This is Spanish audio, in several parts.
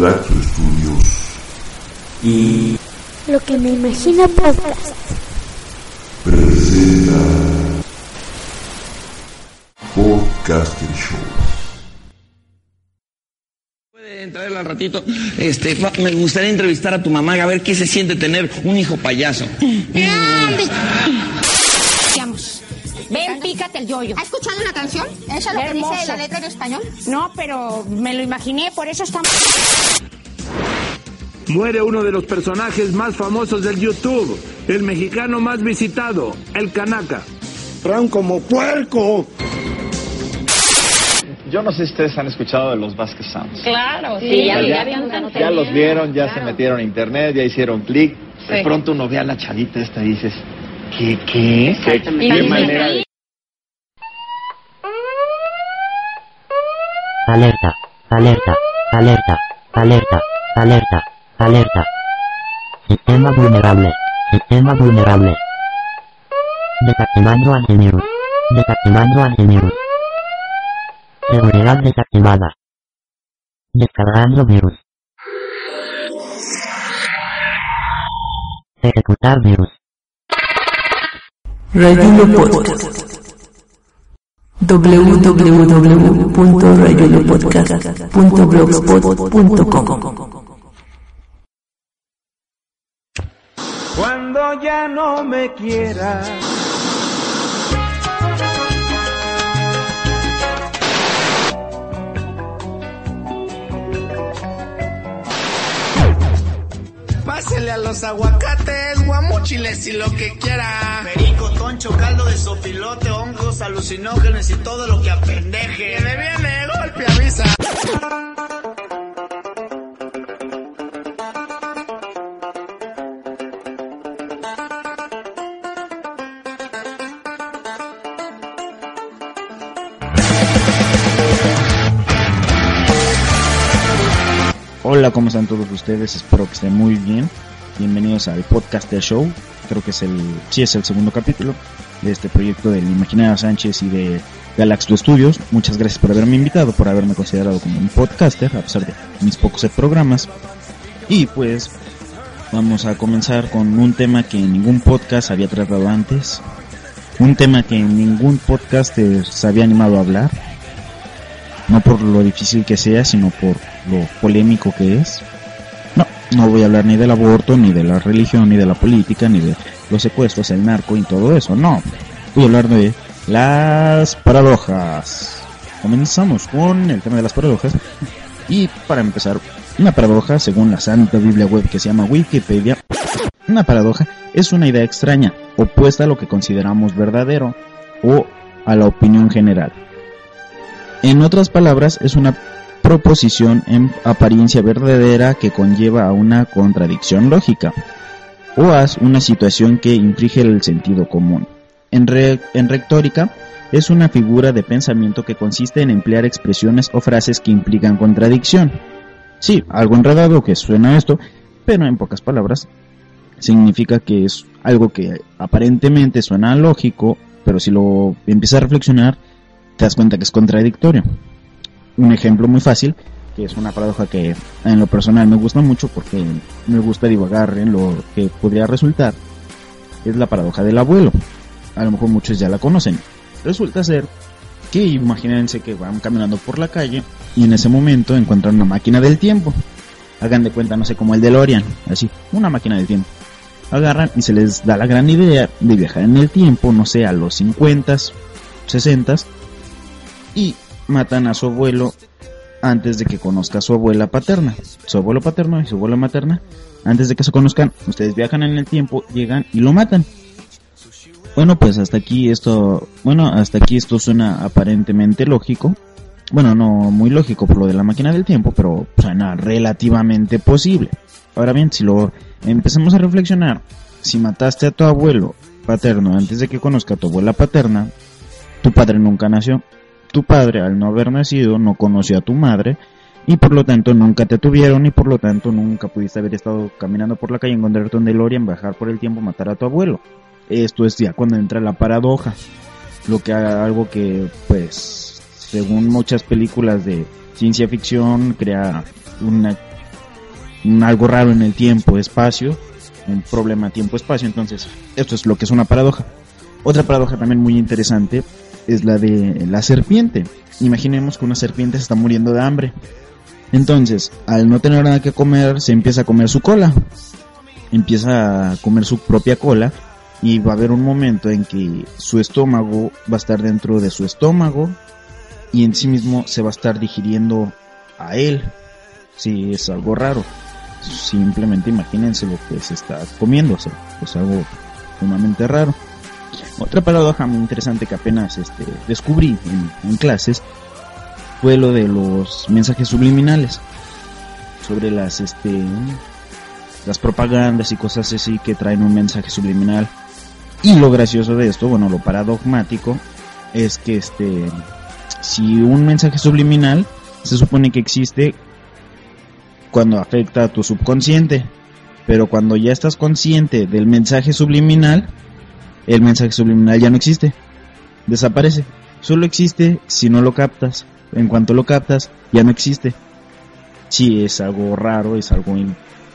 Galaxo Studios y Lo que me imagina podcast. presenta Podcaster Show. Puede entrar al ratito. Este, me gustaría entrevistar a tu mamá a ver qué se siente tener un hijo payaso. Pícate el yoyo. ¿Ha escuchado una canción? ¿Esa es lo que Hermoso. dice la letra en español? No, pero me lo imaginé, por eso está... Muere uno de los personajes más famosos del YouTube, el mexicano más visitado, el Canaca. Fran como puerco. Yo no sé si ustedes han escuchado de los Vasquez Sounds. Claro, sí, ya- ya Ya los vieron, ya se metieron a internet, ya hicieron clic. De pronto uno ve a la chavita esta y dices, ¿qué, qué? ¿Qué, qué manera de... Alerta, alerta, alerta, alerta, alerta, alerta. Sistema vulnerable, sistema vulnerable. Desactivando antivirus, desactivando antivirus. Seguridad desactivada. Descargando virus. Ejecutar virus. Podcast. www.rayunopodcast.blogspot.com Cuando ya no me quiera. Pásele a los aguacates, guamuchiles y lo que quiera. Perico, toncho, caldo de sopilote, hongos, alucinógenos y todo lo que apendeje. Que me viene golpe, avisa. Hola, ¿cómo están todos ustedes? Espero que estén muy bien. Bienvenidos al Podcaster Show. Creo que es el, sí es el segundo capítulo de este proyecto del Imaginario Sánchez y de Galaxto Studios. Muchas gracias por haberme invitado, por haberme considerado como un podcaster, a pesar de mis pocos programas. Y pues vamos a comenzar con un tema que ningún podcast había tratado antes. Un tema que ningún podcaster se había animado a hablar no por lo difícil que sea, sino por lo polémico que es. No, no voy a hablar ni del aborto, ni de la religión, ni de la política, ni de los secuestros, el narco y todo eso, no. Voy a hablar de las paradojas. Comenzamos con el tema de las paradojas. Y para empezar, una paradoja, según la santa Biblia web que se llama Wikipedia, una paradoja es una idea extraña, opuesta a lo que consideramos verdadero o a la opinión general. En otras palabras, es una proposición en apariencia verdadera que conlleva a una contradicción lógica o a una situación que infringe el sentido común. En, re- en retórica, es una figura de pensamiento que consiste en emplear expresiones o frases que implican contradicción. Sí, algo enredado que suena esto, pero en pocas palabras, significa que es algo que aparentemente suena lógico, pero si lo empiezas a reflexionar, te das cuenta que es contradictorio. Un ejemplo muy fácil, que es una paradoja que en lo personal me gusta mucho porque me gusta divagar en lo que podría resultar, es la paradoja del abuelo. A lo mejor muchos ya la conocen. Resulta ser que imagínense que van caminando por la calle y en ese momento encuentran una máquina del tiempo. Hagan de cuenta, no sé, como el DeLorean, así, una máquina del tiempo. Agarran y se les da la gran idea de viajar en el tiempo, no sé, a los 50, 60 y matan a su abuelo antes de que conozca a su abuela paterna. Su abuelo paterno y su abuela materna, antes de que se conozcan, ustedes viajan en el tiempo, llegan y lo matan. Bueno, pues hasta aquí esto, bueno, hasta aquí esto suena aparentemente lógico. Bueno, no muy lógico por lo de la máquina del tiempo, pero suena relativamente posible. Ahora bien, si lo empezamos a reflexionar, si mataste a tu abuelo paterno antes de que conozca a tu abuela paterna, tu padre nunca nació. Tu padre, al no haber nacido, no conoció a tu madre y por lo tanto nunca te tuvieron y por lo tanto nunca pudiste haber estado caminando por la calle, encontrarte un DeLorean, bajar por el tiempo, matar a tu abuelo. Esto es ya cuando entra la paradoja, lo que algo que pues según muchas películas de ciencia ficción, crea una, un algo raro en el tiempo, espacio, un problema tiempo-espacio. Entonces, esto es lo que es una paradoja. Otra paradoja también muy interesante es la de la serpiente. Imaginemos que una serpiente se está muriendo de hambre. Entonces, al no tener nada que comer, se empieza a comer su cola. Empieza a comer su propia cola y va a haber un momento en que su estómago va a estar dentro de su estómago y en sí mismo se va a estar digiriendo a él. Si es algo raro. Simplemente imagínense lo que se está comiendo, es algo sumamente raro. Otra paradoja muy interesante que apenas este, descubrí en, clases fue lo de los mensajes subliminales sobre las este las propagandas y cosas así que traen un mensaje subliminal. Y lo gracioso de esto bueno lo paradogmático es que este si un mensaje subliminal se supone que existe cuando afecta a tu subconsciente pero cuando ya estás consciente del mensaje subliminal el mensaje subliminal ya no existe. Desaparece. Solo existe si no lo captas. En cuanto lo captas, ya no existe. Sí, es algo raro, es algo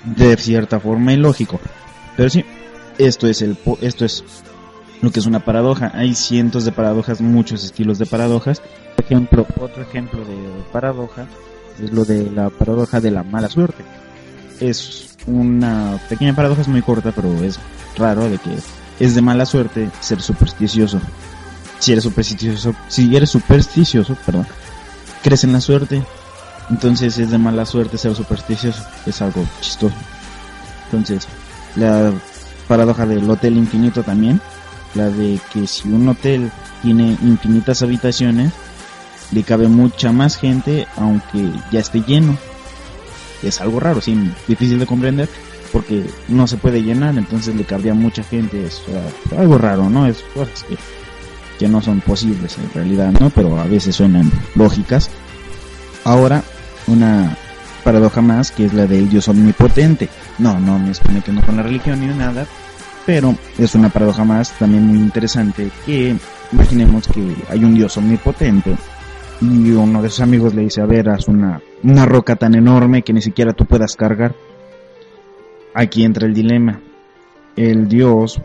de cierta forma ilógico. Pero sí, esto es el esto es lo que es una paradoja. Hay cientos de paradojas, muchos estilos de paradojas. Por ejemplo, otro ejemplo de paradoja es lo de la paradoja de la mala suerte. Es una pequeña paradoja, es muy corta, pero es raro de que es de mala suerte ser supersticioso. Si eres supersticioso, si eres supersticioso, perdón, crees en la suerte. Entonces es de mala suerte ser supersticioso. Es algo chistoso. Entonces, la paradoja del hotel infinito también, la de que si un hotel tiene infinitas habitaciones, le cabe mucha más gente aunque ya esté lleno. Es algo raro, sí, difícil de comprender, porque no se puede llenar, entonces le cabría mucha gente, es algo raro, ¿no? Es cosas que, que no son posibles en realidad, ¿no? Pero a veces suenan lógicas. Ahora, una paradoja más, que es la del Dios omnipotente. No, no me estoy metiendo con la religión ni nada, pero es una paradoja más también muy interesante que imaginemos que hay un Dios omnipotente y uno de sus amigos le dice, a ver, haz una, una roca tan enorme que ni siquiera tú puedas cargar aquí entra el dilema. El Dios,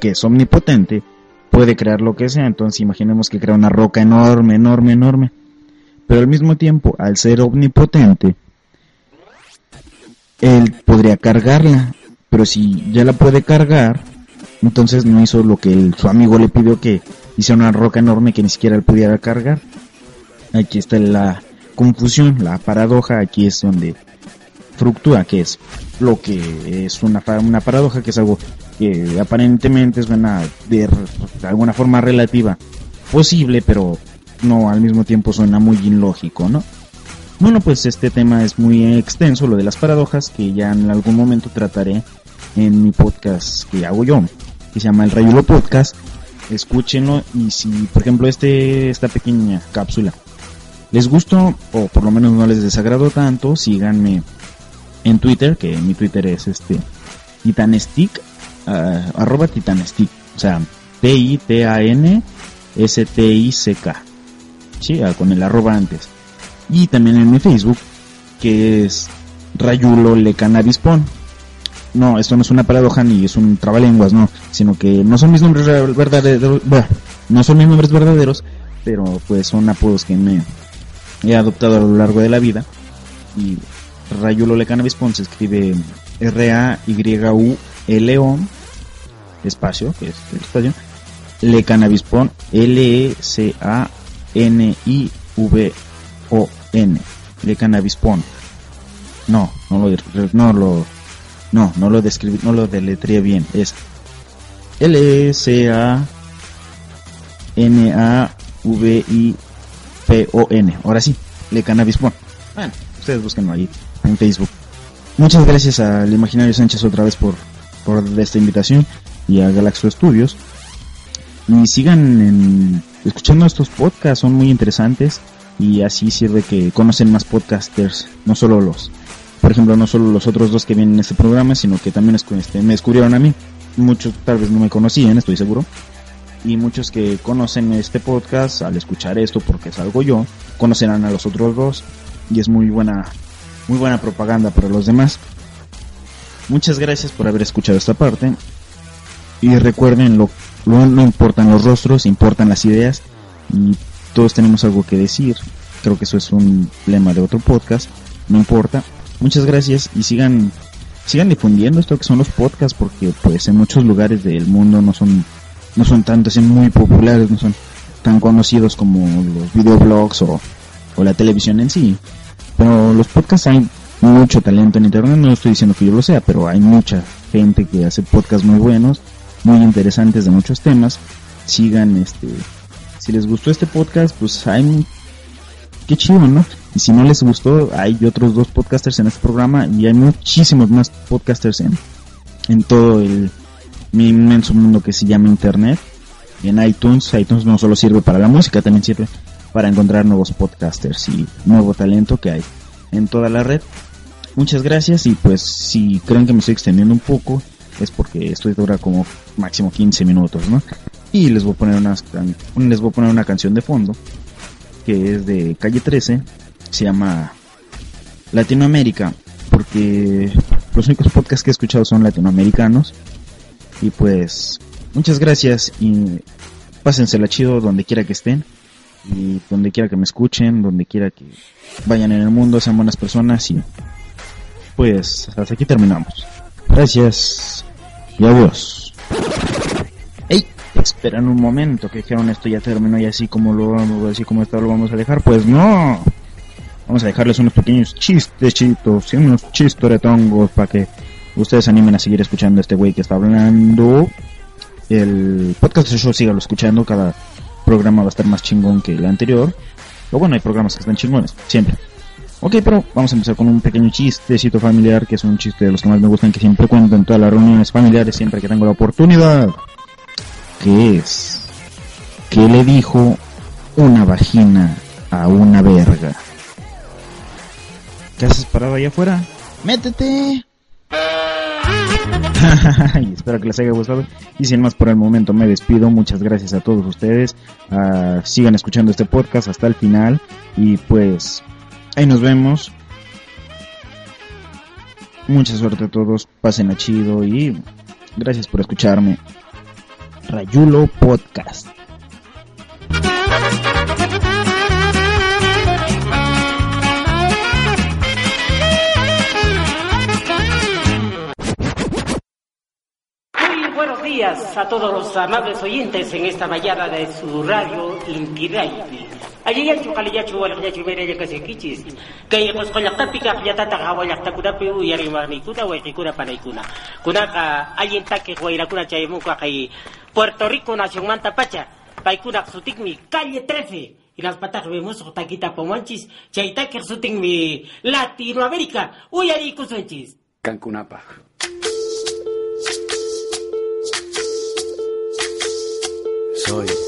que es omnipotente, puede crear lo que sea, entonces imaginemos que crea una roca enorme, enorme, enorme. Pero al mismo tiempo, al ser omnipotente, él podría cargarla, pero si ya la puede cargar, entonces no hizo lo que su amigo le pidió que hiciera una roca enorme que ni siquiera él pudiera cargar. Aquí está la confusión, la paradoja, aquí es donde fructúa, que es lo que es una, una paradoja, que es algo que aparentemente suena de, de alguna forma relativa posible, pero no al mismo tiempo suena muy ilógico, ¿no? Bueno, pues este tema es muy extenso, lo de las paradojas, que ya en algún momento trataré en mi podcast que hago yo, que se llama El Rayulo Podcast. Escúchenlo y si, por ejemplo, este esta pequeña cápsula les gustó o por lo menos no les desagradó tanto, síganme en Twitter, que mi Twitter es este Titanestick, uh, arroba Titanestick, o sea, T-I-T-A-N-S-T-I-C-K, sí, ah, con el arroba antes. Y también en mi Facebook, que es Rayulo Le Cannabispon. No, esto no es una paradoja ni es un trabalenguas, no, sino que no son mis nombres verdaderos, no son mis nombres verdaderos, pero pues son apodos que me he adoptado a lo largo de la vida y Rayulo Le Pon se escribe R-A-Y-U-L-O, espacio, que es el espacio, Le Pon L-E-C-A-N-I-V-O-N, Le Pon No, no lo, no lo, no, no lo describí, no lo deletría bien, es L-E-C-A-N-A-V-I-P-O-N, ahora sí, Le Pon Bueno, ustedes búsquenlo ahí en Facebook. Muchas gracias al Imaginario Sánchez otra vez por, por esta invitación y a Galaxo Studios. Y sigan escuchando estos podcasts, son muy interesantes y así sirve que conocen más podcasters, no solo los, por ejemplo, no solo los otros dos que vienen en este programa, sino que también este, me descubrieron a mí. Muchos tal vez no me conocían, estoy seguro. Y muchos que conocen este podcast, al escuchar esto, porque es algo yo, conocerán a los otros dos. Y es muy buena, muy buena propaganda para los demás. Muchas gracias por haber escuchado esta parte. Y recuerden, lo, lo- no importan los rostros, importan las ideas. Y todos tenemos algo que decir. Creo que eso es un lema de otro podcast. No importa. Muchas gracias y sigan sigan difundiendo esto que son los podcasts porque pues en muchos lugares del mundo no son no son tanto así muy populares, no son tan conocidos como los videoblogs o, o la televisión en sí. Pero los podcasts hay mucho talento en internet, no estoy diciendo que yo lo sea, pero hay mucha gente que hace podcasts muy buenos, muy interesantes de muchos temas. Sigan este si les gustó este podcast, pues hay qué chido, ¿no? Y si no les gustó, hay otros dos podcasters en este programa y hay muchísimos más podcasters en, en todo el mi inmenso mundo que se llama Internet. En iTunes, iTunes no solo sirve para la música, también sirve para encontrar nuevos podcasters y nuevo talento que hay en toda la red. Muchas gracias y pues si creen que me estoy extendiendo un poco es porque esto dura como máximo 15 minutos, ¿no? Y les voy a poner can- les voy a poner una canción de fondo que es de Calle 13, se llama Latinoamérica, porque los únicos podcasts que he escuchado son latinoamericanos. Y pues, muchas gracias y pásensela chido donde quiera que estén. Y donde quiera que me escuchen, donde quiera que vayan en el mundo, sean buenas personas y pues hasta aquí terminamos. Gracias y adiós. ¡Ey! Esperan un momento que dijeron esto ya terminó y así como lo vamos así como está lo vamos a dejar. Pues no. Vamos a dejarles unos pequeños chistecitos y unos chistoretongos para que ustedes animen a seguir escuchando a este güey que está hablando. El podcast de show sígalo escuchando, cada programa va a estar más chingón que el anterior. Pero bueno, hay programas que están chingones, siempre. Ok, pero vamos a empezar con un pequeño chistecito familiar, que es un chiste de los que más me gustan, que siempre cuento en todas las reuniones familiares, siempre que tengo la oportunidad. ¿Qué es? ¿Qué le dijo una vagina a una verga? ¿Qué haces parado allá afuera? ¡Métete! y espero que les haya gustado. Y sin más por el momento me despido. Muchas gracias a todos ustedes. Ah, sigan escuchando este podcast hasta el final. Y pues ahí nos vemos. Mucha suerte a todos. Pasen a chido y gracias por escucharme. Rayulo Podcast. Buenos días a todos los amables oyentes en esta mañana de su radio Intidaiti. Allí ya chukali ya chuwal ya chumere ya kasi kichis. Kay kos kolak tapi ka ya tata ka walak ta kuda piu yari mani kuda wa kuna panay kuna. Kuna ka ayin take ko ira kuna chay mo ka kay Puerto Rico nación manta pacha. Pay kuna sutik mi calle 13. Y las patas vemos taquita pomanchis. Take sutik mi Latinoamérica. Uy kusunchis. Cancunapa. Soy,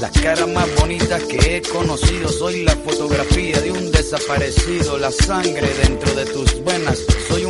las caras más bonitas que he conocido, soy la fotografía de un desaparecido, la sangre dentro de tus venas, soy un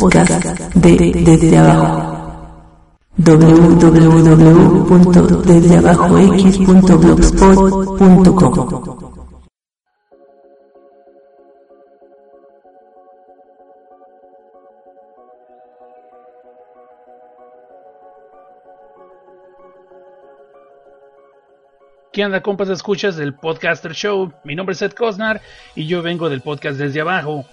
Podcast de Desde Abajo. www.desdeabajox.blogspot.com ¿Qué onda, compas? Escuchas del Podcaster Show. Mi nombre es Seth Cosnar y yo vengo del podcast Desde Abajo.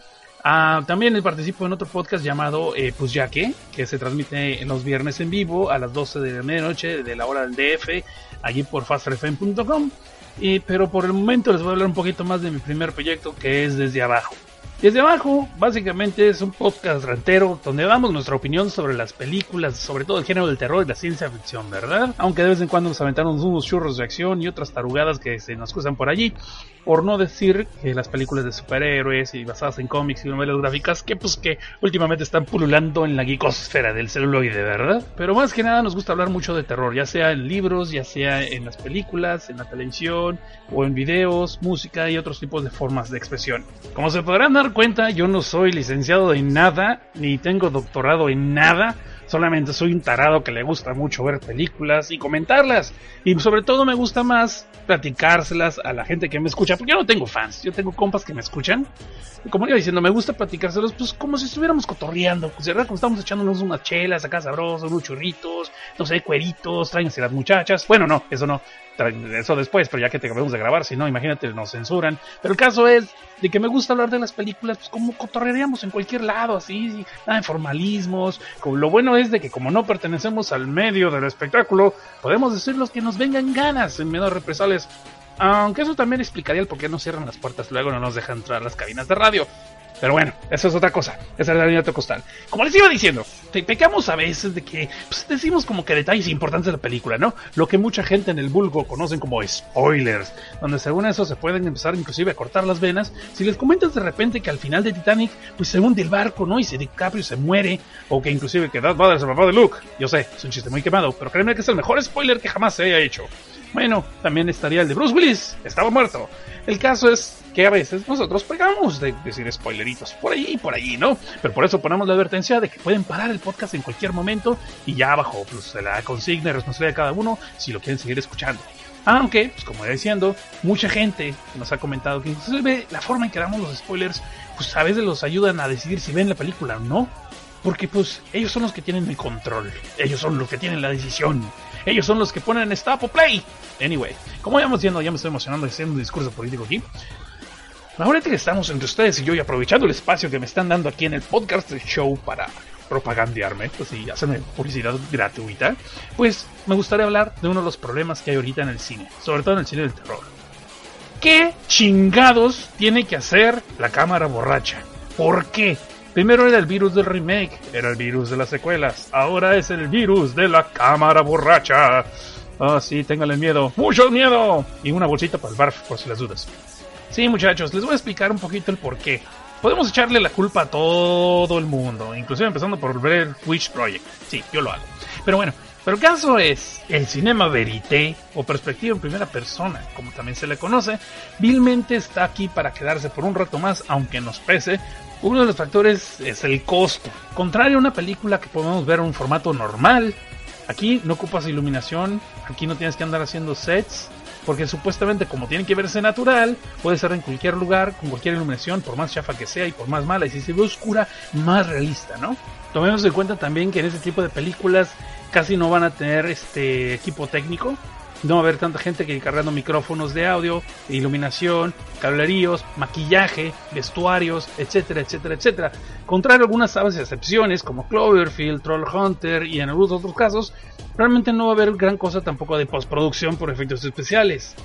Ah, también participo en otro podcast llamado eh, Pues Ya que, que se transmite en los viernes en vivo a las 12 de la medianoche de la hora del DF, allí por fastrfm.com. Y, pero por el momento les voy a hablar un poquito más de mi primer proyecto que es Desde Abajo. Desde abajo, básicamente es un podcast rantero donde damos nuestra opinión sobre las películas, sobre todo el género del terror y la ciencia ficción, ¿verdad? Aunque de vez en cuando nos aventamos unos churros de acción y otras tarugadas que se nos cruzan por allí. Por no decir que las películas de superhéroes y basadas en cómics y novelas gráficas que pues que últimamente están pululando en la geekosfera del celuloide, ¿verdad? Pero más que nada nos gusta hablar mucho de terror, ya sea en libros, ya sea en las películas, en la televisión o en videos, música y otros tipos de formas de expresión. Como se podrán dar cuenta, yo no soy licenciado en nada, ni tengo doctorado en nada, Solamente soy un tarado que le gusta mucho ver películas y comentarlas. Y sobre todo me gusta más platicárselas a la gente que me escucha. Porque yo no tengo fans, yo tengo compas que me escuchan. Y como iba diciendo, me gusta platicárselos pues como si estuviéramos cotorreando. Pues verdad, como estamos echándonos unas chelas acá sabrosas, unos churritos, no sé, cueritos, tráiganse las muchachas. Bueno, no, eso no. Eso después, pero ya que te acabamos de grabar, si no, imagínate, nos censuran. Pero el caso es de que me gusta hablar de las películas, pues como cotorrearíamos en cualquier lado, así, nada de formalismos. Lo bueno es de que como no pertenecemos al medio del espectáculo, podemos decir los que nos vengan ganas en menos represales. Aunque eso también explicaría el por qué no cierran las puertas, luego no nos dejan entrar las cabinas de radio. Pero bueno, eso es otra cosa. Esa es la línea costal. Como les iba diciendo, te pecamos a veces de que pues, decimos como que detalles importantes de la película, ¿no? Lo que mucha gente en el vulgo conocen como spoilers, donde según eso se pueden empezar inclusive a cortar las venas. Si les comentas de repente que al final de Titanic, pues se hunde el barco, ¿no? Y se DiCaprio se muere, o que inclusive que Darth Vader es el papá de Luke. Yo sé, es un chiste muy quemado, pero créeme que es el mejor spoiler que jamás se haya hecho. Bueno, también estaría el de Bruce Willis, estaba muerto. El caso es que a veces nosotros pegamos de decir spoileritos por ahí y por ahí, ¿no? Pero por eso ponemos la advertencia de que pueden parar el podcast en cualquier momento y ya bajo pues, la consigna y responsabilidad de cada uno si lo quieren seguir escuchando. Aunque, pues como iba diciendo, mucha gente nos ha comentado que inclusive la forma en que damos los spoilers, pues a veces los ayudan a decidir si ven la película o no. Porque pues ellos son los que tienen el control, ellos son los que tienen la decisión, ellos son los que ponen stop o play. Anyway, como íbamos diciendo, ya me estoy emocionando haciendo un discurso político aquí. Ahorita que estamos entre ustedes y yo y aprovechando el espacio que me están dando aquí en el podcast show para propagandearme, pues y hacerme publicidad gratuita, pues me gustaría hablar de uno de los problemas que hay ahorita en el cine, sobre todo en el cine del terror. ¿Qué chingados tiene que hacer la cámara borracha? ¿Por qué? Primero era el virus del remake, era el virus de las secuelas, ahora es el virus de la cámara borracha. Ah, sí, téngale miedo, mucho miedo. Y una bolsita para el barf, por si las dudas. Sí, muchachos, les voy a explicar un poquito el por qué. Podemos echarle la culpa a todo el mundo, inclusive empezando por ver Witch Project. Sí, yo lo hago. Pero bueno, pero el caso es, el cinema verité, o perspectiva en primera persona, como también se le conoce, vilmente está aquí para quedarse por un rato más, aunque nos pese. Uno de los factores es el costo. Contrario a una película que podemos ver en un formato normal, aquí no ocupas iluminación, aquí no tienes que andar haciendo sets, porque supuestamente como tiene que verse natural, puede ser en cualquier lugar, con cualquier iluminación, por más chafa que sea y por más mala, y si se ve oscura, más realista, ¿no? Tomemos en cuenta también que en este tipo de películas casi no van a tener este equipo técnico, no va a haber tanta gente que cargando micrófonos de audio, iluminación, cableríos, maquillaje, vestuarios, etcétera, etcétera, etcétera. Contrario algunas y excepciones como Cloverfield, Troll Hunter y en algunos otros casos, realmente no va a haber gran cosa tampoco de postproducción por efectos especiales.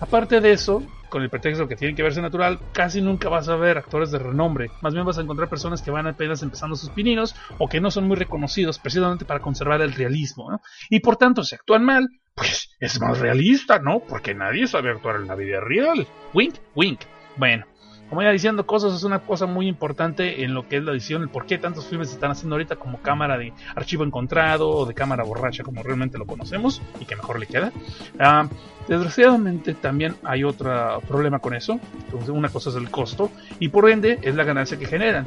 Aparte de eso, con el pretexto que tienen que verse natural, casi nunca vas a ver actores de renombre. Más bien vas a encontrar personas que van apenas empezando sus pininos o que no son muy reconocidos precisamente para conservar el realismo. ¿no? Y por tanto, si actúan mal, pues es más realista, ¿no? Porque nadie sabe actuar en la vida real. Wink, wink. Bueno, como ya diciendo cosas, es una cosa muy importante en lo que es la edición, el por qué tantos filmes se están haciendo ahorita como cámara de archivo encontrado o de cámara borracha como realmente lo conocemos y que mejor le queda. Ah, desgraciadamente también hay otro problema con eso. Una cosa es el costo y por ende es la ganancia que generan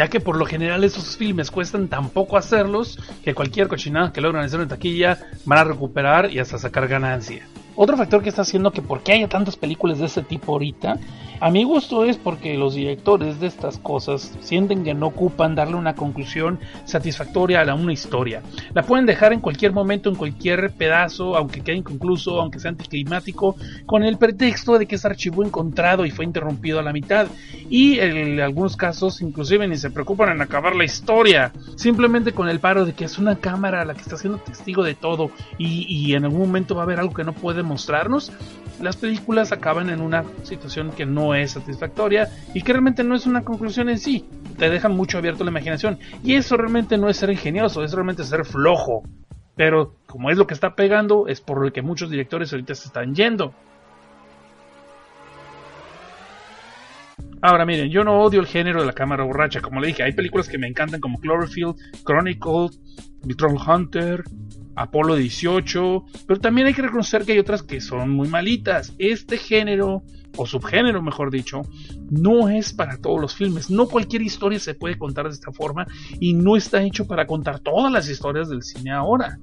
ya que por lo general esos filmes cuestan tan poco hacerlos que cualquier cochinada que logran hacer en taquilla van a recuperar y hasta sacar ganancia. Otro factor que está haciendo que por qué haya tantas películas de este tipo ahorita, a mi gusto es porque los directores de estas cosas sienten que no ocupan darle una conclusión satisfactoria a una historia. La pueden dejar en cualquier momento, en cualquier pedazo, aunque quede inconcluso, aunque sea anticlimático, con el pretexto de que es archivo encontrado y fue interrumpido a la mitad. Y en algunos casos inclusive ni se preocupan en acabar la historia, simplemente con el paro de que es una cámara la que está siendo testigo de todo y, y en algún momento va a haber algo que no puede mostrarnos, las películas acaban en una situación que no es satisfactoria y que realmente no es una conclusión en sí. Te deja mucho abierto la imaginación. Y eso realmente no es ser ingenioso, es realmente ser flojo. Pero como es lo que está pegando, es por lo que muchos directores ahorita se están yendo. Ahora miren, yo no odio el género de la cámara borracha, como le dije, hay películas que me encantan como Cloverfield, Chronicle, Troll Hunter, Apolo 18, pero también hay que reconocer que hay otras que son muy malitas. Este género, o subgénero mejor dicho, no es para todos los filmes. No cualquier historia se puede contar de esta forma y no está hecho para contar todas las historias del cine ahora.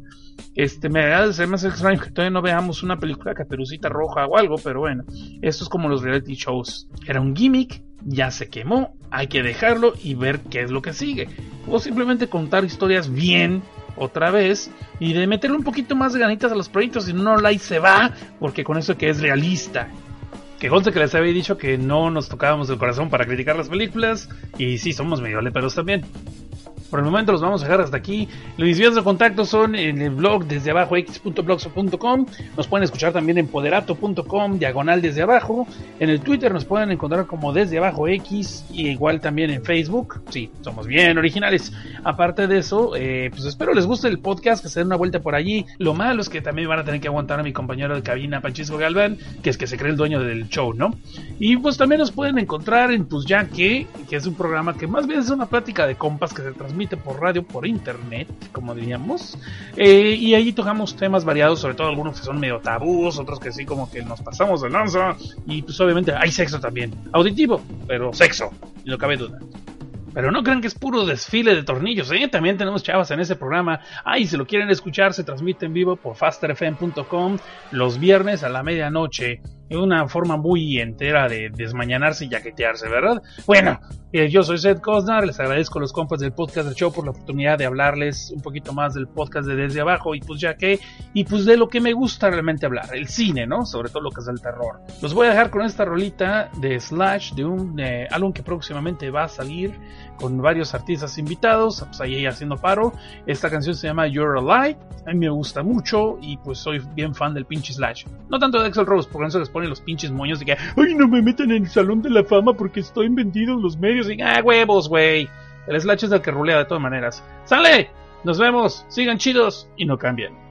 Este, me hace más extraño que todavía no veamos una película Caperucita Roja o algo, pero bueno, esto es como los reality shows. Era un gimmick, ya se quemó, hay que dejarlo y ver qué es lo que sigue. O simplemente contar historias bien otra vez y de meterle un poquito más de ganitas a los proyectos y no y se va, porque con eso que es realista. Que conste que les había dicho que no nos tocábamos el corazón para criticar las películas y sí somos medio leperos también. Por el momento los vamos a dejar hasta aquí. Mis vías de contacto son en el blog desde abajo x.blogspot.com. Nos pueden escuchar también en poderato.com, diagonal desde abajo. En el Twitter nos pueden encontrar como desde abajo x y igual también en Facebook. Sí, somos bien originales. Aparte de eso, eh, pues espero les guste el podcast, que se den una vuelta por allí. Lo malo es que también van a tener que aguantar a mi compañero de cabina, Panchisco Galván, que es que se cree el dueño del show, ¿no? Y pues también nos pueden encontrar en Pues Ya que, que es un programa que más bien es una plática de compas que se transmite por radio, por internet, como diríamos. Eh, y ahí tocamos temas variados, sobre todo algunos que son medio tabús, otros que sí como que nos pasamos de lanza. Y pues obviamente hay sexo también. Auditivo, pero sexo, no cabe duda. Pero no crean que es puro desfile de tornillos, ¿eh? También tenemos chavas en ese programa. Ah, y si lo quieren escuchar, se transmite en vivo por fasterfm.com los viernes a la medianoche. Una forma muy entera de desmañanarse y yaquetearse, ¿verdad? Bueno, eh, yo soy Seth Cosnar, les agradezco a los compas del podcast del show por la oportunidad de hablarles un poquito más del podcast de Desde Abajo y pues ya que, y pues de lo que me gusta realmente hablar, el cine, ¿no? Sobre todo lo que es el terror. Los voy a dejar con esta rolita de Slash, de un eh, álbum que próximamente va a salir con varios artistas invitados, pues ahí haciendo paro. Esta canción se llama You're Alive, a mí me gusta mucho y pues soy bien fan del pinche Slash. No tanto de Axel Rose, porque eso les pone los pinches moños de que, ay, no me meten en el salón de la fama porque estoy vendido en los medios. Y, ah, huevos, güey. El Slash es el que rulea de todas maneras. ¡Sale! Nos vemos, sigan chidos y no cambien.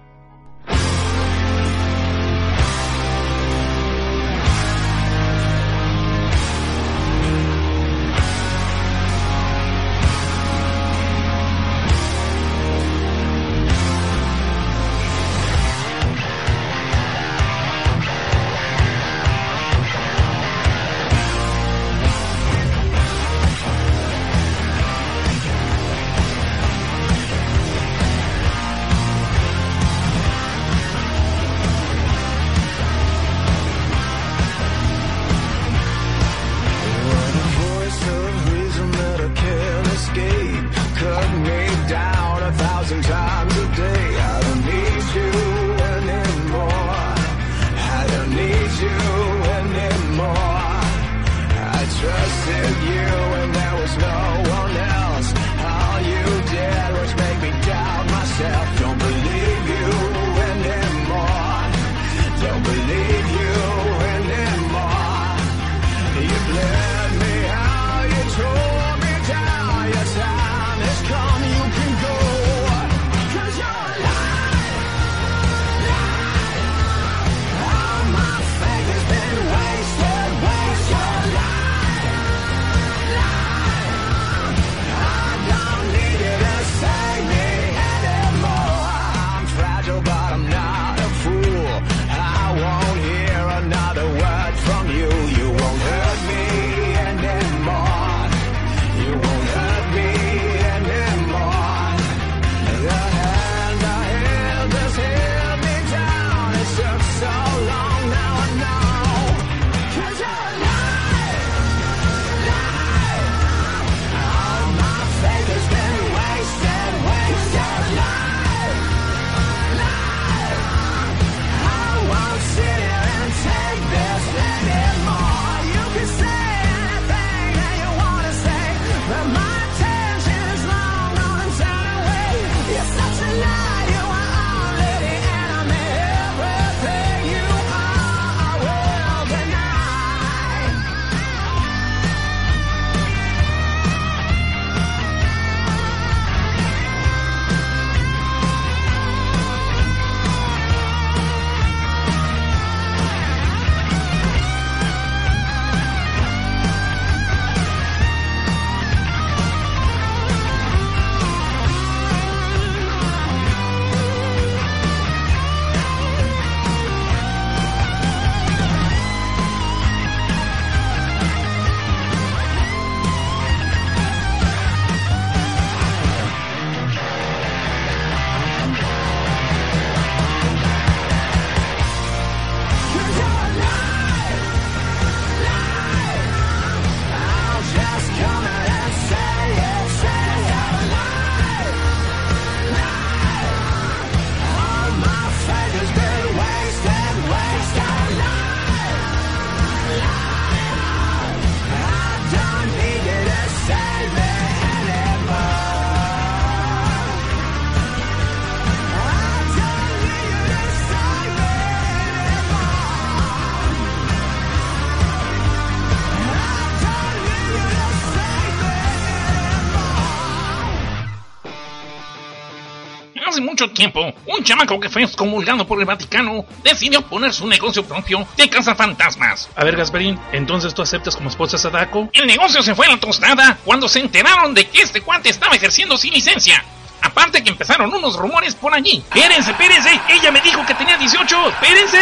Tiempo, un chamaco que fue excomulgado por el Vaticano decidió poner su negocio propio de cazafantasmas. A ver, Gasparín, ¿entonces tú aceptas como esposa a Sadako? El negocio se fue a la tostada cuando se enteraron de que este cuate estaba ejerciendo sin licencia. Aparte que empezaron unos rumores por allí. Espérense, espérense, ella me dijo que tenía 18, espérense.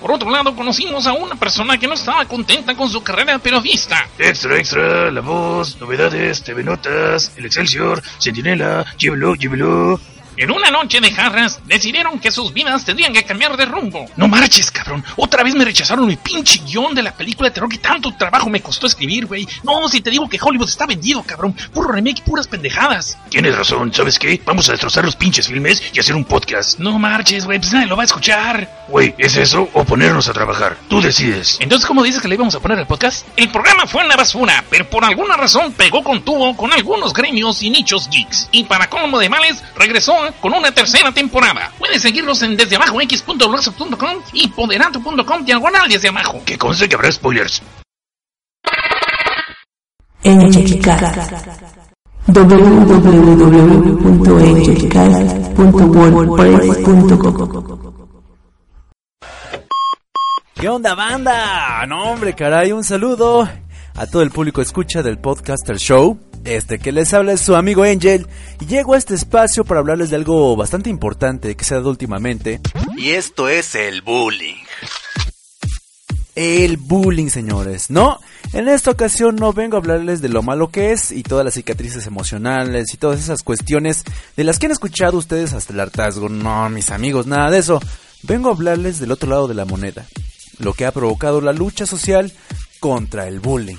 Por otro lado, conocimos a una persona que no estaba contenta con su carrera de periodista. Extra, extra, la voz, novedades, TV Notas, el Excelsior, Centinela, llévelo, llévelo. En una noche de jarras, decidieron que sus vidas tendrían que cambiar de rumbo. No marches, cabrón. Otra vez me rechazaron mi pinche guion de la película de terror que tanto trabajo me costó escribir, güey. No, si te digo que Hollywood está vendido, cabrón. Puro remake y puras pendejadas. Tienes razón, ¿sabes qué? Vamos a destrozar los pinches filmes y hacer un podcast. No marches, güey, pues nadie lo va a escuchar. Güey, ¿es eso o ponernos a trabajar? Tú decides. Entonces, ¿cómo dices que le íbamos a poner al podcast? El programa fue una basura, pero por alguna razón pegó con tubo con algunos gremios y nichos geeks. Y para colmo de males, regresó con una tercera temporada. Puedes seguirlos en desde abajo x.blogspot.com y poderato.com diagonal desde abajo. Que conste que habrá spoilers. ¿Qué onda banda? No hombre, caray, un saludo a todo el público escucha del Podcaster Show. Este que les habla es su amigo Angel y llego a este espacio para hablarles de algo bastante importante que se ha dado últimamente. Y esto es el bullying. El bullying, señores. No, en esta ocasión no vengo a hablarles de lo malo que es y todas las cicatrices emocionales y todas esas cuestiones de las que han escuchado ustedes hasta el hartazgo. No, mis amigos, nada de eso. Vengo a hablarles del otro lado de la moneda. Lo que ha provocado la lucha social contra el bullying.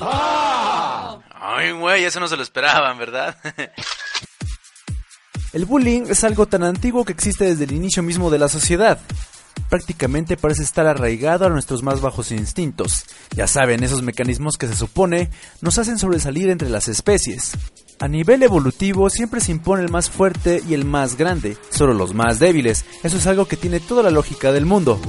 Ay, güey, eso no se lo esperaban, ¿verdad? el bullying es algo tan antiguo que existe desde el inicio mismo de la sociedad. Prácticamente parece estar arraigado a nuestros más bajos instintos. Ya saben, esos mecanismos que se supone nos hacen sobresalir entre las especies. A nivel evolutivo siempre se impone el más fuerte y el más grande, solo los más débiles. Eso es algo que tiene toda la lógica del mundo.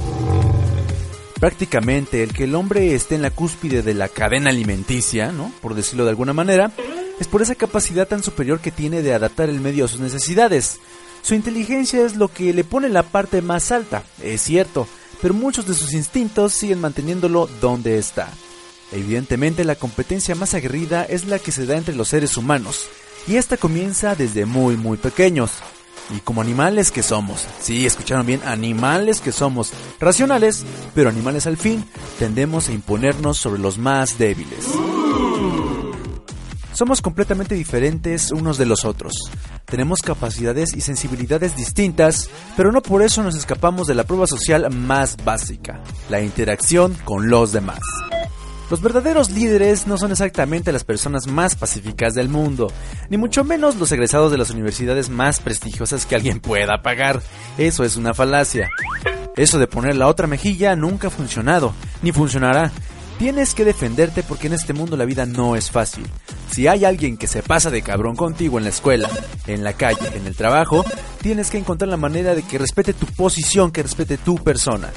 Prácticamente el que el hombre esté en la cúspide de la cadena alimenticia, ¿no? Por decirlo de alguna manera, es por esa capacidad tan superior que tiene de adaptar el medio a sus necesidades. Su inteligencia es lo que le pone la parte más alta, es cierto, pero muchos de sus instintos siguen manteniéndolo donde está. Evidentemente la competencia más aguerrida es la que se da entre los seres humanos, y esta comienza desde muy muy pequeños. Y como animales que somos, sí, escucharon bien, animales que somos, racionales, pero animales al fin, tendemos a imponernos sobre los más débiles. Somos completamente diferentes unos de los otros. Tenemos capacidades y sensibilidades distintas, pero no por eso nos escapamos de la prueba social más básica, la interacción con los demás. Los verdaderos líderes no son exactamente las personas más pacíficas del mundo, ni mucho menos los egresados de las universidades más prestigiosas que alguien pueda pagar. Eso es una falacia. Eso de poner la otra mejilla nunca ha funcionado, ni funcionará. Tienes que defenderte porque en este mundo la vida no es fácil. Si hay alguien que se pasa de cabrón contigo en la escuela, en la calle, en el trabajo, tienes que encontrar la manera de que respete tu posición, que respete tu persona.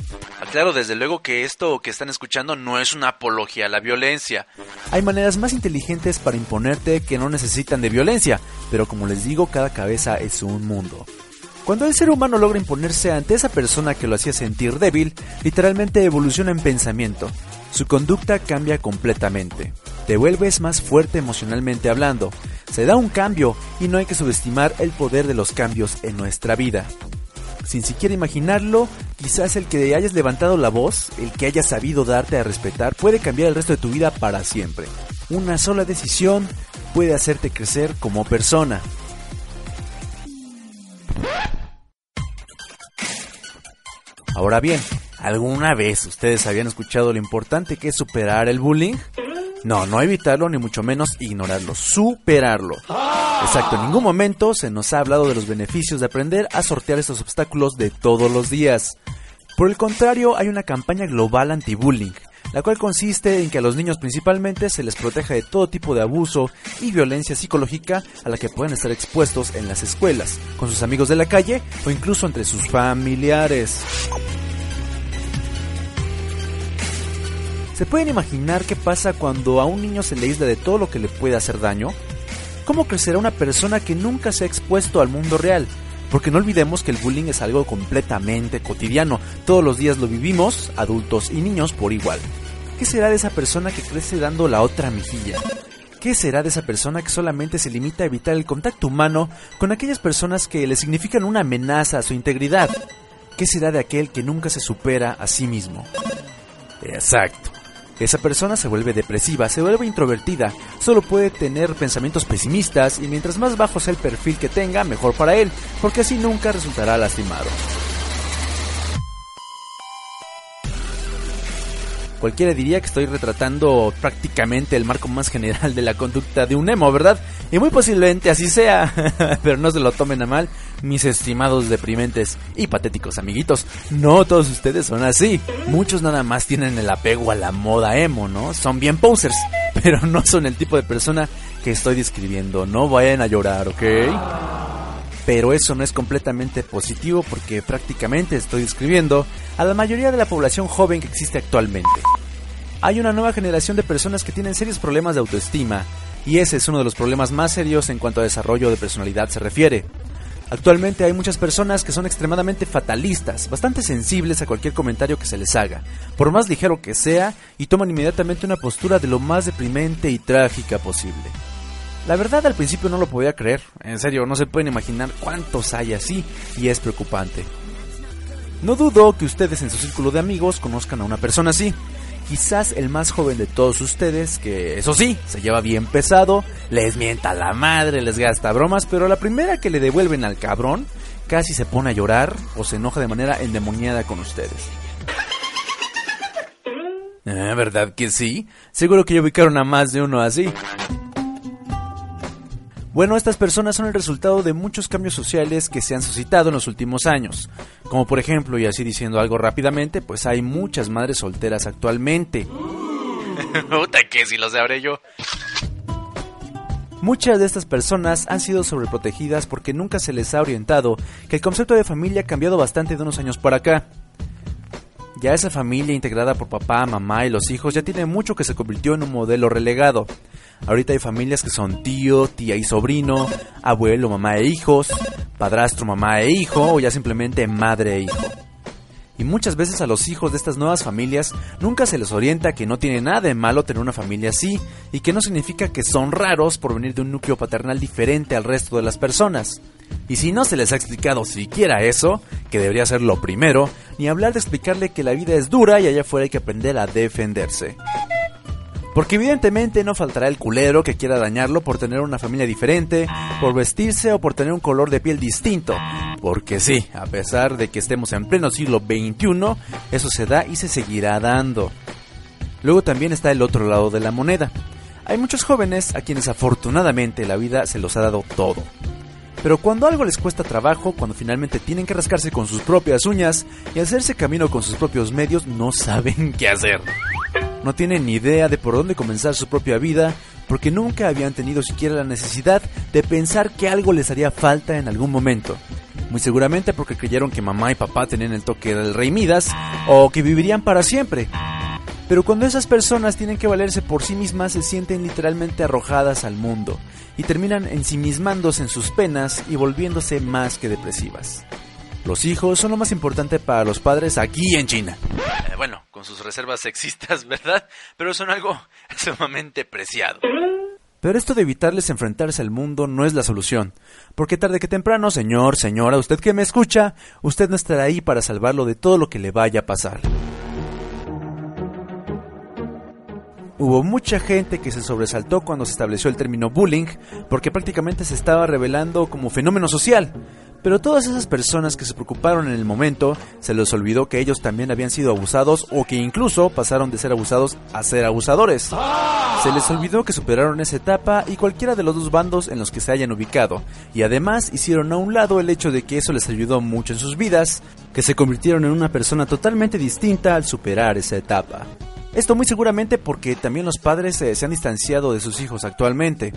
Claro, desde luego que esto que están escuchando no es una apología a la violencia. Hay maneras más inteligentes para imponerte que no necesitan de violencia, pero como les digo, cada cabeza es un mundo. Cuando el ser humano logra imponerse ante esa persona que lo hacía sentir débil, literalmente evoluciona en pensamiento. Su conducta cambia completamente. Te vuelves más fuerte emocionalmente hablando. Se da un cambio y no hay que subestimar el poder de los cambios en nuestra vida. Sin siquiera imaginarlo, quizás el que hayas levantado la voz, el que hayas sabido darte a respetar, puede cambiar el resto de tu vida para siempre. Una sola decisión puede hacerte crecer como persona. Ahora bien, ¿alguna vez ustedes habían escuchado lo importante que es superar el bullying? No, no evitarlo ni mucho menos ignorarlo, superarlo. Exacto, en ningún momento se nos ha hablado de los beneficios de aprender a sortear estos obstáculos de todos los días. Por el contrario, hay una campaña global anti-bullying, la cual consiste en que a los niños principalmente se les proteja de todo tipo de abuso y violencia psicológica a la que pueden estar expuestos en las escuelas, con sus amigos de la calle o incluso entre sus familiares. ¿Se pueden imaginar qué pasa cuando a un niño se le aísla de todo lo que le puede hacer daño? ¿Cómo crecerá una persona que nunca se ha expuesto al mundo real? Porque no olvidemos que el bullying es algo completamente cotidiano. Todos los días lo vivimos, adultos y niños por igual. ¿Qué será de esa persona que crece dando la otra mejilla? ¿Qué será de esa persona que solamente se limita a evitar el contacto humano con aquellas personas que le significan una amenaza a su integridad? ¿Qué será de aquel que nunca se supera a sí mismo? Exacto. Esa persona se vuelve depresiva, se vuelve introvertida, solo puede tener pensamientos pesimistas y mientras más bajo sea el perfil que tenga, mejor para él, porque así nunca resultará lastimado. Cualquiera diría que estoy retratando prácticamente el marco más general de la conducta de un emo, ¿verdad? Y muy posiblemente así sea, pero no se lo tomen a mal, mis estimados deprimentes y patéticos amiguitos. No todos ustedes son así. Muchos nada más tienen el apego a la moda emo, ¿no? Son bien posers, pero no son el tipo de persona que estoy describiendo. No vayan a llorar, ¿ok? Pero eso no es completamente positivo porque prácticamente estoy describiendo a la mayoría de la población joven que existe actualmente. Hay una nueva generación de personas que tienen serios problemas de autoestima y ese es uno de los problemas más serios en cuanto a desarrollo de personalidad se refiere. Actualmente hay muchas personas que son extremadamente fatalistas, bastante sensibles a cualquier comentario que se les haga, por más ligero que sea, y toman inmediatamente una postura de lo más deprimente y trágica posible. La verdad al principio no lo podía creer, en serio, no se pueden imaginar cuántos hay así y es preocupante. No dudo que ustedes en su círculo de amigos conozcan a una persona así. Quizás el más joven de todos ustedes, que eso sí, se lleva bien pesado, les mienta la madre, les gasta bromas, pero la primera que le devuelven al cabrón, casi se pone a llorar o se enoja de manera endemoniada con ustedes. Ah, ¿Verdad que sí? Seguro que ya ubicaron a más de uno así. Bueno, estas personas son el resultado de muchos cambios sociales que se han suscitado en los últimos años. Como por ejemplo, y así diciendo algo rápidamente, pues hay muchas madres solteras actualmente. Puta que si lo sabré yo. Muchas de estas personas han sido sobreprotegidas porque nunca se les ha orientado que el concepto de familia ha cambiado bastante de unos años para acá. Ya esa familia integrada por papá, mamá y los hijos ya tiene mucho que se convirtió en un modelo relegado. Ahorita hay familias que son tío, tía y sobrino, abuelo, mamá e hijos, padrastro, mamá e hijo o ya simplemente madre e hijo. Y muchas veces a los hijos de estas nuevas familias nunca se les orienta que no tiene nada de malo tener una familia así y que no significa que son raros por venir de un núcleo paternal diferente al resto de las personas. Y si no se les ha explicado siquiera eso, que debería ser lo primero, ni hablar de explicarle que la vida es dura y allá afuera hay que aprender a defenderse. Porque evidentemente no faltará el culero que quiera dañarlo por tener una familia diferente, por vestirse o por tener un color de piel distinto. Porque sí, a pesar de que estemos en pleno siglo XXI, eso se da y se seguirá dando. Luego también está el otro lado de la moneda. Hay muchos jóvenes a quienes afortunadamente la vida se los ha dado todo. Pero cuando algo les cuesta trabajo, cuando finalmente tienen que rascarse con sus propias uñas y hacerse camino con sus propios medios, no saben qué hacer no tienen ni idea de por dónde comenzar su propia vida, porque nunca habían tenido siquiera la necesidad de pensar que algo les haría falta en algún momento. Muy seguramente porque creyeron que mamá y papá tenían el toque del rey Midas o que vivirían para siempre. Pero cuando esas personas tienen que valerse por sí mismas se sienten literalmente arrojadas al mundo y terminan ensimismándose en sus penas y volviéndose más que depresivas. Los hijos son lo más importante para los padres aquí en China. Eh, bueno, con sus reservas sexistas, ¿verdad? Pero son algo sumamente preciado. Pero esto de evitarles enfrentarse al mundo no es la solución, porque tarde que temprano, señor, señora, usted que me escucha, usted no estará ahí para salvarlo de todo lo que le vaya a pasar. Hubo mucha gente que se sobresaltó cuando se estableció el término bullying, porque prácticamente se estaba revelando como fenómeno social, pero todas esas personas que se preocuparon en el momento, se les olvidó que ellos también habían sido abusados o que incluso pasaron de ser abusados a ser abusadores. Se les olvidó que superaron esa etapa y cualquiera de los dos bandos en los que se hayan ubicado, y además hicieron a un lado el hecho de que eso les ayudó mucho en sus vidas, que se convirtieron en una persona totalmente distinta al superar esa etapa. Esto muy seguramente porque también los padres eh, se han distanciado de sus hijos actualmente.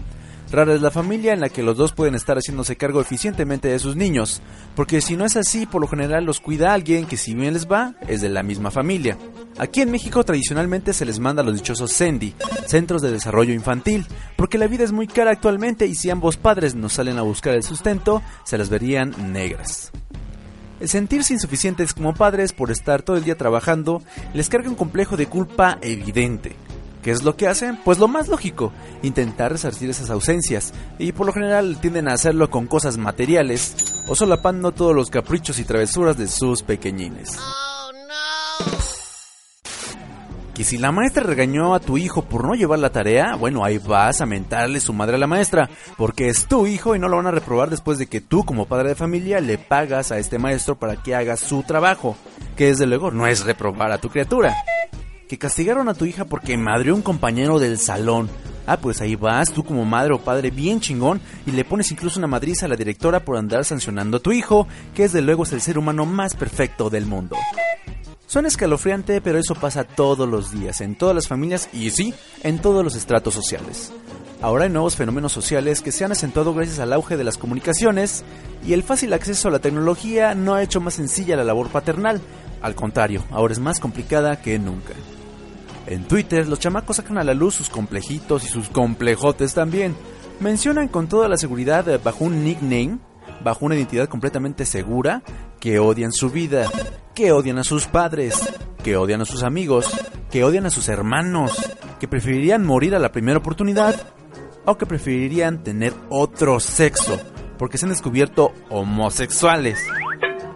Rara es la familia en la que los dos pueden estar haciéndose cargo eficientemente de sus niños, porque si no es así, por lo general los cuida alguien que si bien les va, es de la misma familia. Aquí en México tradicionalmente se les manda a los dichosos CENDI, Centros de Desarrollo Infantil, porque la vida es muy cara actualmente y si ambos padres nos salen a buscar el sustento, se las verían negras. El sentirse insuficientes como padres por estar todo el día trabajando les carga un complejo de culpa evidente. ¿Qué es lo que hacen? Pues lo más lógico, intentar resarcir esas ausencias, y por lo general tienden a hacerlo con cosas materiales o solapando todos los caprichos y travesuras de sus pequeñines. Que si la maestra regañó a tu hijo por no llevar la tarea, bueno, ahí vas a mentarle su madre a la maestra, porque es tu hijo y no lo van a reprobar después de que tú como padre de familia le pagas a este maestro para que haga su trabajo, que desde luego no es reprobar a tu criatura. Que castigaron a tu hija porque madrió un compañero del salón. Ah, pues ahí vas, tú como madre o padre bien chingón, y le pones incluso una madriza a la directora por andar sancionando a tu hijo, que desde luego es el ser humano más perfecto del mundo. Suena escalofriante, pero eso pasa todos los días, en todas las familias y sí, en todos los estratos sociales. Ahora hay nuevos fenómenos sociales que se han acentuado gracias al auge de las comunicaciones y el fácil acceso a la tecnología no ha hecho más sencilla la labor paternal. Al contrario, ahora es más complicada que nunca. En Twitter, los chamacos sacan a la luz sus complejitos y sus complejotes también. Mencionan con toda la seguridad eh, bajo un nickname, bajo una identidad completamente segura, que odian su vida, que odian a sus padres, que odian a sus amigos, que odian a sus hermanos, que preferirían morir a la primera oportunidad o que preferirían tener otro sexo porque se han descubierto homosexuales.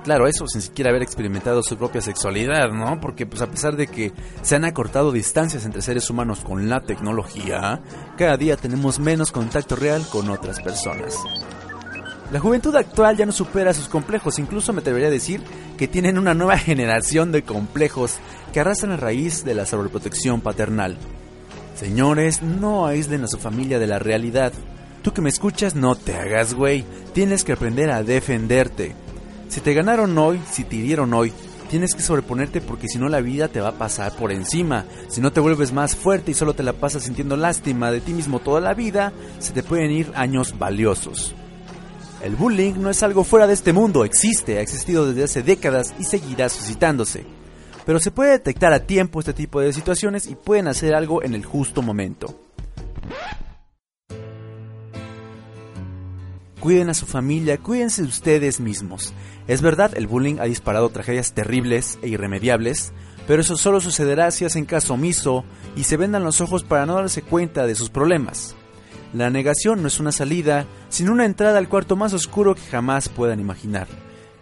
Claro, eso sin siquiera haber experimentado su propia sexualidad, ¿no? Porque pues a pesar de que se han acortado distancias entre seres humanos con la tecnología, cada día tenemos menos contacto real con otras personas. La juventud actual ya no supera sus complejos, incluso me atrevería a decir que tienen una nueva generación de complejos que arrastran a raíz de la sobreprotección paternal. Señores, no aíslen a su familia de la realidad. Tú que me escuchas, no te hagas güey, tienes que aprender a defenderte. Si te ganaron hoy, si te hirieron hoy, tienes que sobreponerte porque si no la vida te va a pasar por encima. Si no te vuelves más fuerte y solo te la pasas sintiendo lástima de ti mismo toda la vida, se te pueden ir años valiosos. El bullying no es algo fuera de este mundo, existe, ha existido desde hace décadas y seguirá suscitándose. Pero se puede detectar a tiempo este tipo de situaciones y pueden hacer algo en el justo momento. Cuiden a su familia, cuídense de ustedes mismos. Es verdad, el bullying ha disparado tragedias terribles e irremediables, pero eso solo sucederá si hacen caso omiso y se vendan los ojos para no darse cuenta de sus problemas. La negación no es una salida, sino una entrada al cuarto más oscuro que jamás puedan imaginar.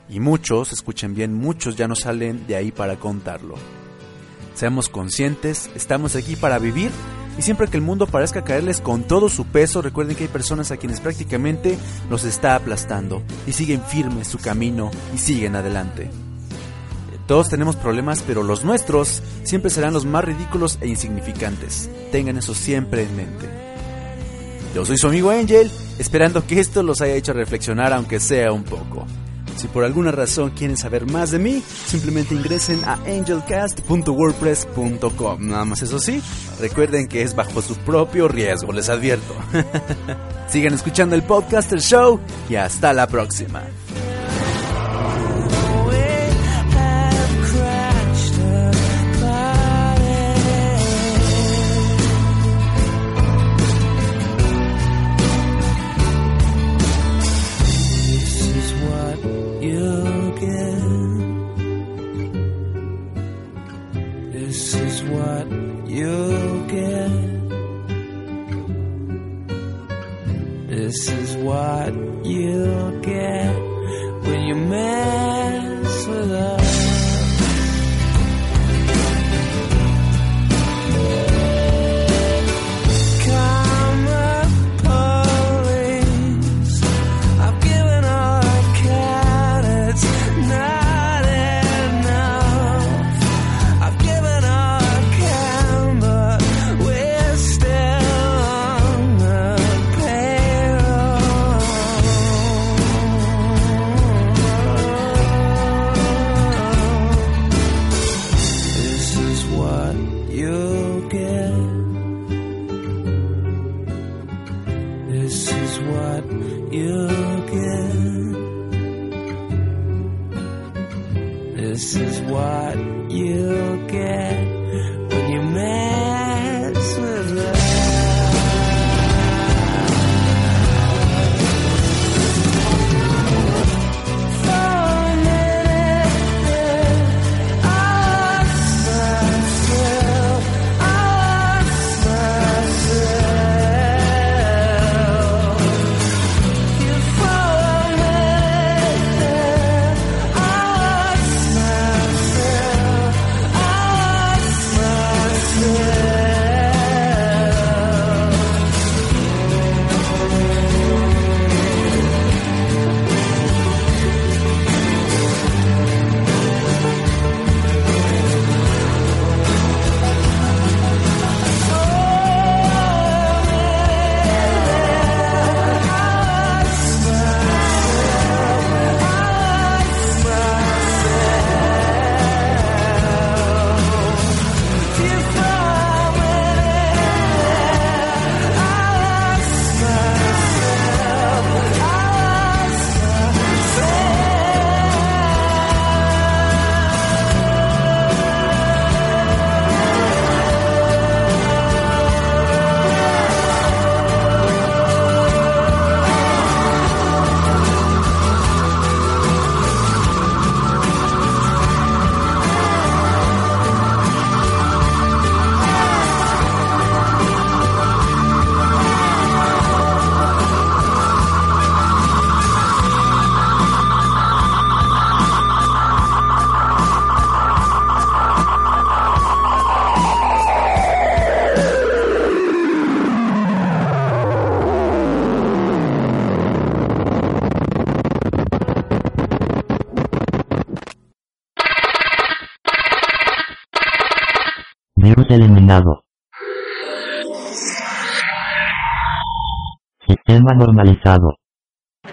Y muchos, escuchen bien, muchos ya no salen de ahí para contarlo. Seamos conscientes, estamos aquí para vivir y siempre que el mundo parezca caerles con todo su peso, recuerden que hay personas a quienes prácticamente los está aplastando y siguen firmes su camino y siguen adelante. Todos tenemos problemas, pero los nuestros siempre serán los más ridículos e insignificantes. Tengan eso siempre en mente. Yo soy su amigo Angel, esperando que esto los haya hecho reflexionar aunque sea un poco. Si por alguna razón quieren saber más de mí, simplemente ingresen a angelcast.wordpress.com. Nada más eso sí, recuerden que es bajo su propio riesgo, les advierto. Sigan escuchando el Podcaster Show y hasta la próxima.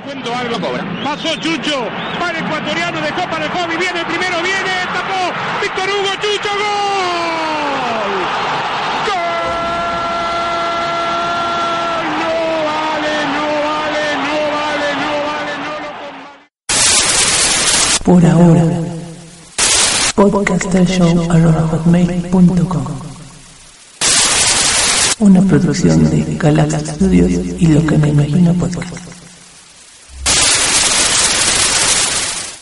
Cuento algo cobra. Pasó Chucho. Para el ecuatoriano de Copa del Hobby. Viene el primero. Viene. Tapó. Víctor Hugo Chucho. ¡Gol! ¡Gol! No vale, no vale, no vale, no vale, no lo Por ahora. Una producción de Galaxy Studios y lo que me imagino podcast.